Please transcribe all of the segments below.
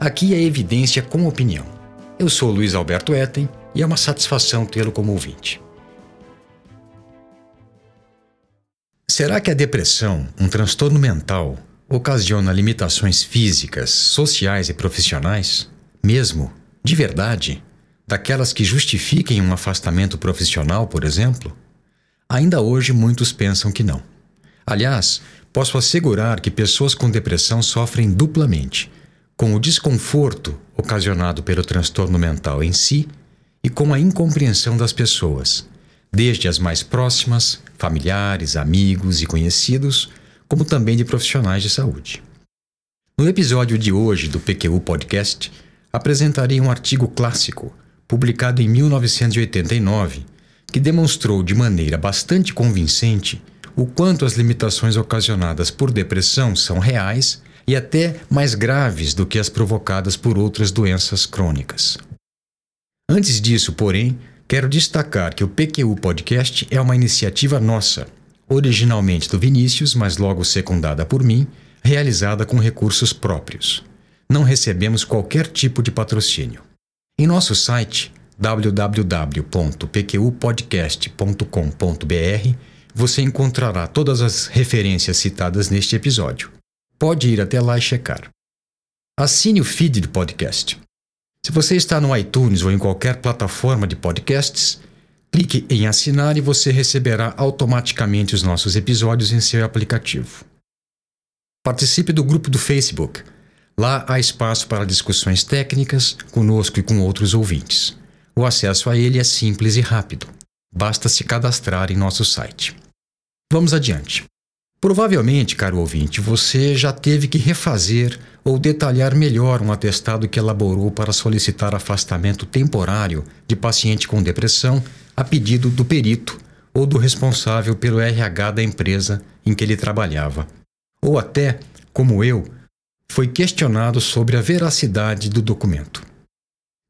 Aqui é evidência com opinião. Eu sou Luiz Alberto Etten e é uma satisfação tê-lo como ouvinte. Será que a depressão, um transtorno mental, ocasiona limitações físicas, sociais e profissionais? Mesmo, de verdade? daquelas que justifiquem um afastamento profissional, por exemplo? Ainda hoje muitos pensam que não. Aliás, posso assegurar que pessoas com depressão sofrem duplamente, com o desconforto ocasionado pelo transtorno mental em si e com a incompreensão das pessoas, desde as mais próximas, familiares, amigos e conhecidos, como também de profissionais de saúde. No episódio de hoje do PQU Podcast, apresentarei um artigo clássico publicado em 1989, que demonstrou de maneira bastante convincente o quanto as limitações ocasionadas por depressão são reais e até mais graves do que as provocadas por outras doenças crônicas. Antes disso, porém, quero destacar que o PQU Podcast é uma iniciativa nossa, originalmente do Vinícius, mas logo secundada por mim, realizada com recursos próprios. Não recebemos qualquer tipo de patrocínio. Em nosso site www.pqpodcast.com.br você encontrará todas as referências citadas neste episódio. Pode ir até lá e checar. Assine o feed do podcast. Se você está no iTunes ou em qualquer plataforma de podcasts, clique em assinar e você receberá automaticamente os nossos episódios em seu aplicativo. Participe do grupo do Facebook Lá há espaço para discussões técnicas conosco e com outros ouvintes. O acesso a ele é simples e rápido. Basta se cadastrar em nosso site. Vamos adiante. Provavelmente, caro ouvinte, você já teve que refazer ou detalhar melhor um atestado que elaborou para solicitar afastamento temporário de paciente com depressão a pedido do perito ou do responsável pelo RH da empresa em que ele trabalhava. Ou até, como eu, foi questionado sobre a veracidade do documento.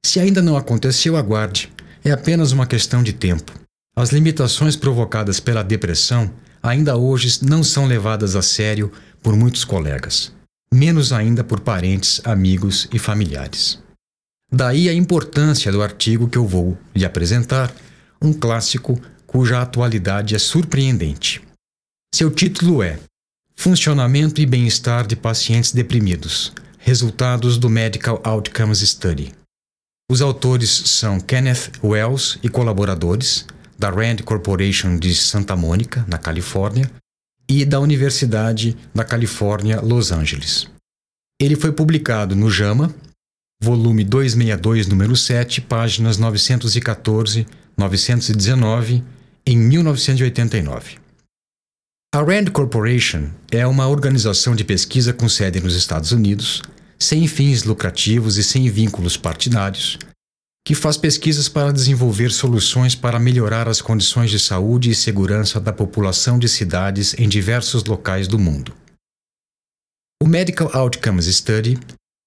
Se ainda não aconteceu, aguarde. É apenas uma questão de tempo. As limitações provocadas pela depressão ainda hoje não são levadas a sério por muitos colegas, menos ainda por parentes, amigos e familiares. Daí a importância do artigo que eu vou lhe apresentar, um clássico cuja atualidade é surpreendente. Seu título é Funcionamento e bem-estar de pacientes deprimidos. Resultados do Medical Outcomes Study. Os autores são Kenneth Wells e colaboradores, da Rand Corporation de Santa Mônica, na Califórnia, e da Universidade da Califórnia, Los Angeles. Ele foi publicado no JAMA, volume 262, número 7, páginas 914, 919, em 1989. A Rand Corporation é uma organização de pesquisa com sede nos Estados Unidos, sem fins lucrativos e sem vínculos partidários, que faz pesquisas para desenvolver soluções para melhorar as condições de saúde e segurança da população de cidades em diversos locais do mundo. O Medical Outcomes Study,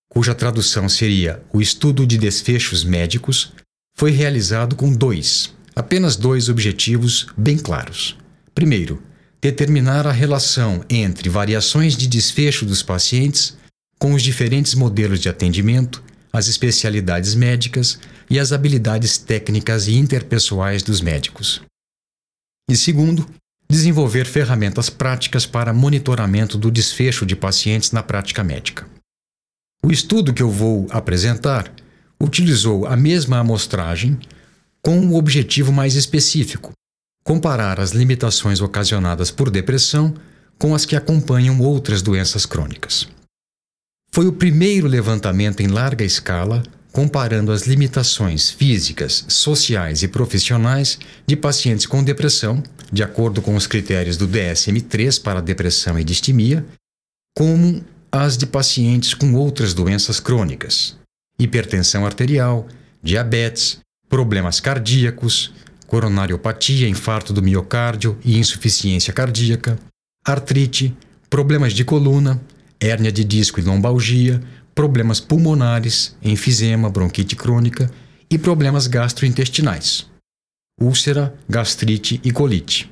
cuja tradução seria o estudo de desfechos médicos, foi realizado com dois, apenas dois objetivos bem claros. Primeiro, determinar a relação entre variações de desfecho dos pacientes com os diferentes modelos de atendimento, as especialidades médicas e as habilidades técnicas e interpessoais dos médicos. E segundo, desenvolver ferramentas práticas para monitoramento do desfecho de pacientes na prática médica. O estudo que eu vou apresentar utilizou a mesma amostragem com um objetivo mais específico, comparar as limitações ocasionadas por depressão com as que acompanham outras doenças crônicas. Foi o primeiro levantamento em larga escala comparando as limitações físicas, sociais e profissionais de pacientes com depressão, de acordo com os critérios do DSM-3 para depressão e distimia, como as de pacientes com outras doenças crônicas, hipertensão arterial, diabetes, problemas cardíacos, coronariopatia, infarto do miocárdio e insuficiência cardíaca, artrite, problemas de coluna, hérnia de disco e lombalgia, problemas pulmonares, enfisema, bronquite crônica e problemas gastrointestinais, úlcera, gastrite e colite.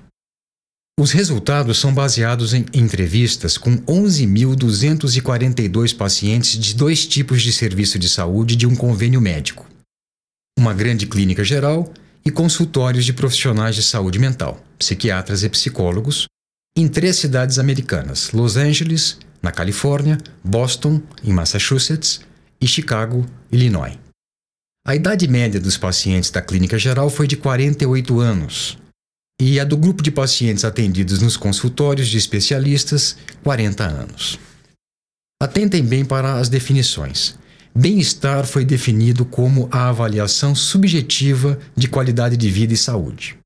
Os resultados são baseados em entrevistas com 11.242 pacientes de dois tipos de serviço de saúde de um convênio médico: uma grande clínica geral e consultórios de profissionais de saúde mental, psiquiatras e psicólogos, em três cidades americanas: Los Angeles, na Califórnia, Boston, em Massachusetts e Chicago, Illinois. A idade média dos pacientes da clínica geral foi de 48 anos e a do grupo de pacientes atendidos nos consultórios de especialistas, 40 anos. Atentem bem para as definições. Bem-estar foi definido como a avaliação subjetiva de qualidade de vida e saúde.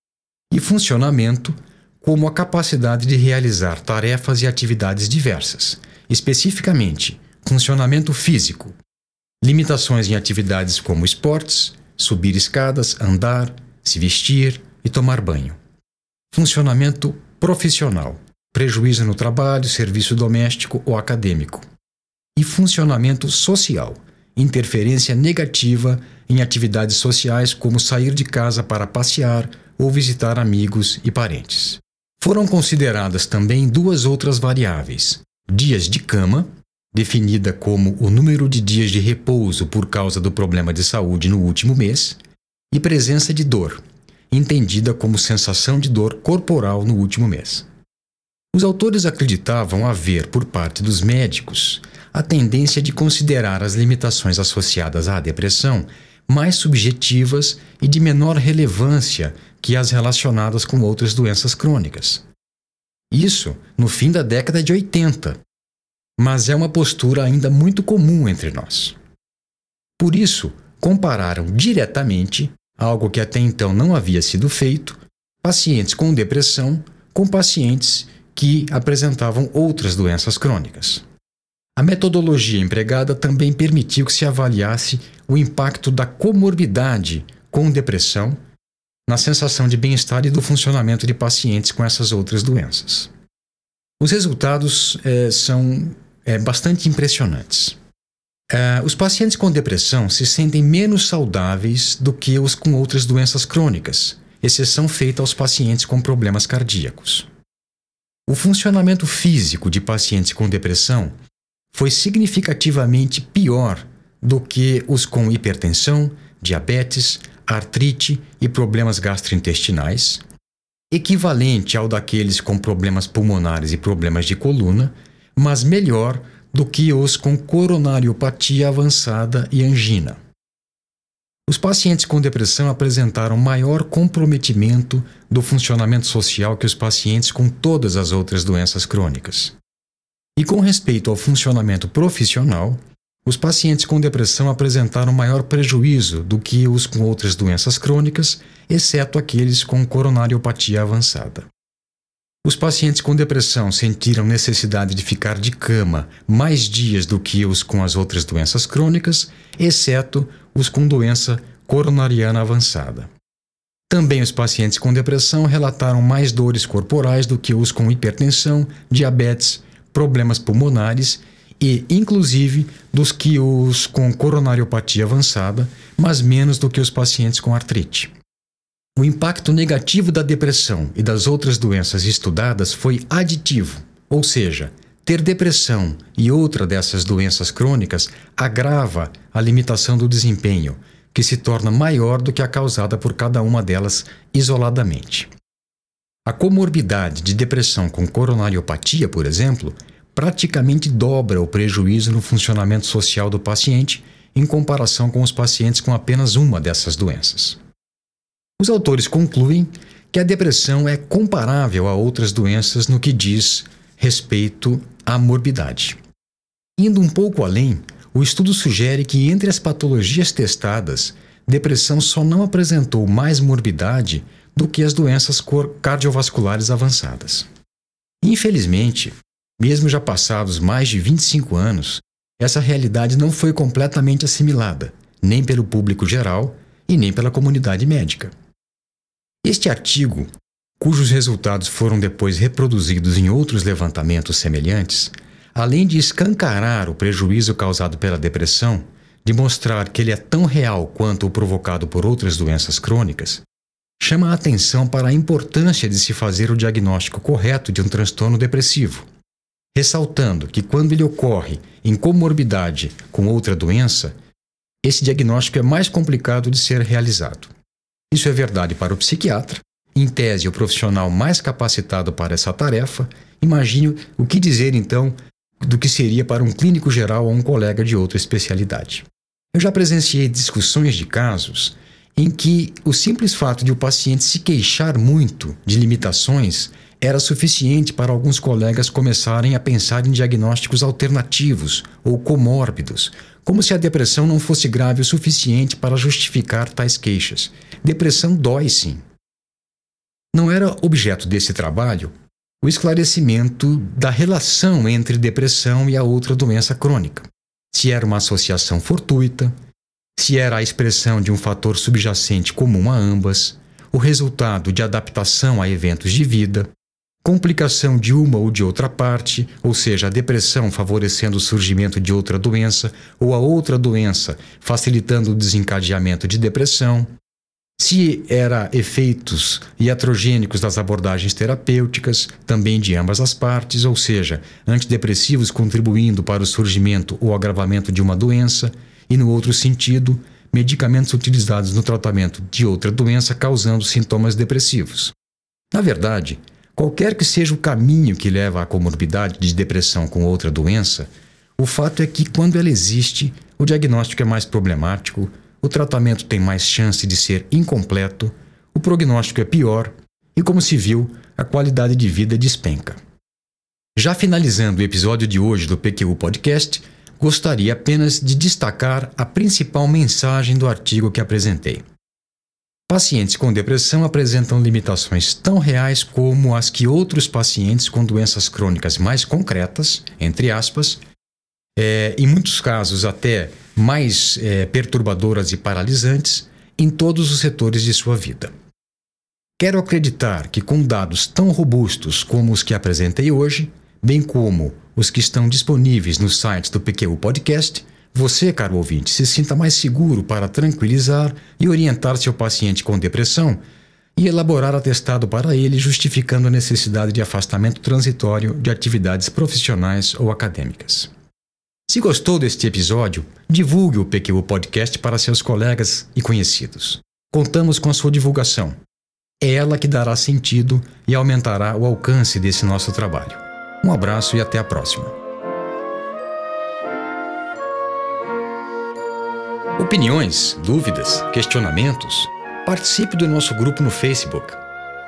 E funcionamento como a capacidade de realizar tarefas e atividades diversas, especificamente funcionamento físico, limitações em atividades como esportes, subir escadas, andar, se vestir e tomar banho. Funcionamento profissional, prejuízo no trabalho, serviço doméstico ou acadêmico. E funcionamento social, interferência negativa em atividades sociais como sair de casa para passear ou visitar amigos e parentes. Foram consideradas também duas outras variáveis: dias de cama, definida como o número de dias de repouso por causa do problema de saúde no último mês, e presença de dor, entendida como sensação de dor corporal no último mês. Os autores acreditavam haver, por parte dos médicos, a tendência de considerar as limitações associadas à depressão mais subjetivas e de menor relevância que as relacionadas com outras doenças crônicas. Isso no fim da década de 80, mas é uma postura ainda muito comum entre nós. Por isso, compararam diretamente, algo que até então não havia sido feito, pacientes com depressão com pacientes que apresentavam outras doenças crônicas. A metodologia empregada também permitiu que se avaliasse o impacto da comorbidade com depressão na sensação de bem-estar e do funcionamento de pacientes com essas outras doenças. Os resultados é, são é, bastante impressionantes. É, os pacientes com depressão se sentem menos saudáveis do que os com outras doenças crônicas, exceção feita aos pacientes com problemas cardíacos. O funcionamento físico de pacientes com depressão foi significativamente pior do que os com hipertensão, diabetes, artrite e problemas gastrointestinais, equivalente ao daqueles com problemas pulmonares e problemas de coluna, mas melhor do que os com coronariopatia avançada e angina. Os pacientes com depressão apresentaram maior comprometimento do funcionamento social que os pacientes com todas as outras doenças crônicas. E com respeito ao funcionamento profissional, os pacientes com depressão apresentaram maior prejuízo do que os com outras doenças crônicas, exceto aqueles com coronariopatia avançada. Os pacientes com depressão sentiram necessidade de ficar de cama mais dias do que os com as outras doenças crônicas, exceto os com doença coronariana avançada. Também os pacientes com depressão relataram mais dores corporais do que os com hipertensão, diabetes, problemas pulmonares e, inclusive, dos que os com coronariopatia avançada, mas menos do que os pacientes com artrite. O impacto negativo da depressão e das outras doenças estudadas foi aditivo, ou seja, ter depressão e outra dessas doenças crônicas agrava a limitação do desempenho, que se torna maior do que a causada por cada uma delas isoladamente. A comorbidade de depressão com coronariopatia, por exemplo, praticamente dobra o prejuízo no funcionamento social do paciente em comparação com os pacientes com apenas uma dessas doenças. Os autores concluem que a depressão é comparável a outras doenças no que diz respeito à morbidade. Indo um pouco além, o estudo sugere que entre as patologias testadas, depressão só não apresentou mais morbidade do que as doenças cardiovasculares avançadas. Infelizmente, mesmo já passados mais de 25 anos, essa realidade não foi completamente assimilada, nem pelo público geral e nem pela comunidade médica. Este artigo, cujos resultados foram depois reproduzidos em outros levantamentos semelhantes, além de escancarar o prejuízo causado pela depressão, de mostrar que ele é tão real quanto o provocado por outras doenças crônicas, chama a atenção para a importância de se fazer o diagnóstico correto de um transtorno depressivo, ressaltando que quando ele ocorre em comorbidade com outra doença, esse diagnóstico é mais complicado de ser realizado. Isso é verdade para o psiquiatra, em tese o profissional mais capacitado para essa tarefa, imagine o que dizer então do que seria para um clínico geral ou um colega de outra especialidade. Eu já presenciei discussões de casos em que o simples fato de o paciente se queixar muito de limitações era suficiente para alguns colegas começarem a pensar em diagnósticos alternativos ou comórbidos, como se a depressão não fosse grave o suficiente para justificar tais queixas. Depressão dói sim. Não era objeto desse trabalho o esclarecimento da relação entre depressão e a outra doença crônica. Se era uma associação fortuita, se era a expressão de um fator subjacente comum a ambas, o resultado de adaptação a eventos de vida, complicação de uma ou de outra parte, ou seja, a depressão favorecendo o surgimento de outra doença, ou a outra doença facilitando o desencadeamento de depressão, se era efeitos iatrogênicos das abordagens terapêuticas, também de ambas as partes, ou seja, antidepressivos contribuindo para o surgimento ou agravamento de uma doença, e no outro sentido, medicamentos utilizados no tratamento de outra doença causando sintomas depressivos. Na verdade, qualquer que seja o caminho que leva à comorbidade de depressão com outra doença, o fato é que, quando ela existe, o diagnóstico é mais problemático, o tratamento tem mais chance de ser incompleto, o prognóstico é pior e, como se viu, a qualidade de vida despenca. Já finalizando o episódio de hoje do PQU Podcast, gostaria apenas de destacar a principal mensagem do artigo que apresentei. Pacientes com depressão apresentam limitações tão reais como as que outros pacientes com doenças crônicas mais concretas, entre aspas, é, em muitos casos até mais é, perturbadoras e paralisantes, em todos os setores de sua vida. Quero acreditar que, com dados tão robustos como os que apresentei hoje, bem como os que estão disponíveis nos sites do PQ Podcast, você, caro ouvinte, se sinta mais seguro para tranquilizar e orientar seu paciente com depressão e elaborar atestado para ele justificando a necessidade de afastamento transitório de atividades profissionais ou acadêmicas. Se gostou deste episódio, divulgue o PQ Podcast para seus colegas e conhecidos. Contamos com a sua divulgação. É ela que dará sentido e aumentará o alcance desse nosso trabalho. Um abraço e até a próxima. Opiniões, dúvidas, questionamentos? Participe do nosso grupo no Facebook.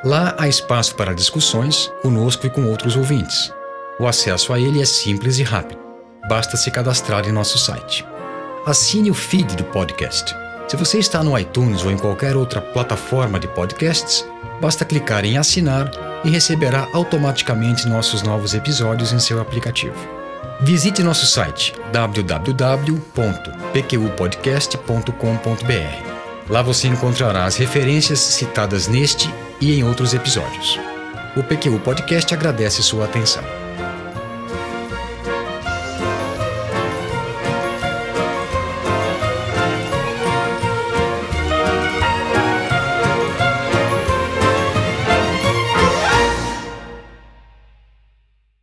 Lá há espaço para discussões conosco e com outros ouvintes. O acesso a ele é simples e rápido. Basta se cadastrar em nosso site. Assine o feed do podcast. Se você está no iTunes ou em qualquer outra plataforma de podcasts, basta clicar em assinar e receberá automaticamente nossos novos episódios em seu aplicativo. Visite nosso site www.pqpodcast.com.br. Lá você encontrará as referências citadas neste e em outros episódios. O PQU Podcast agradece sua atenção.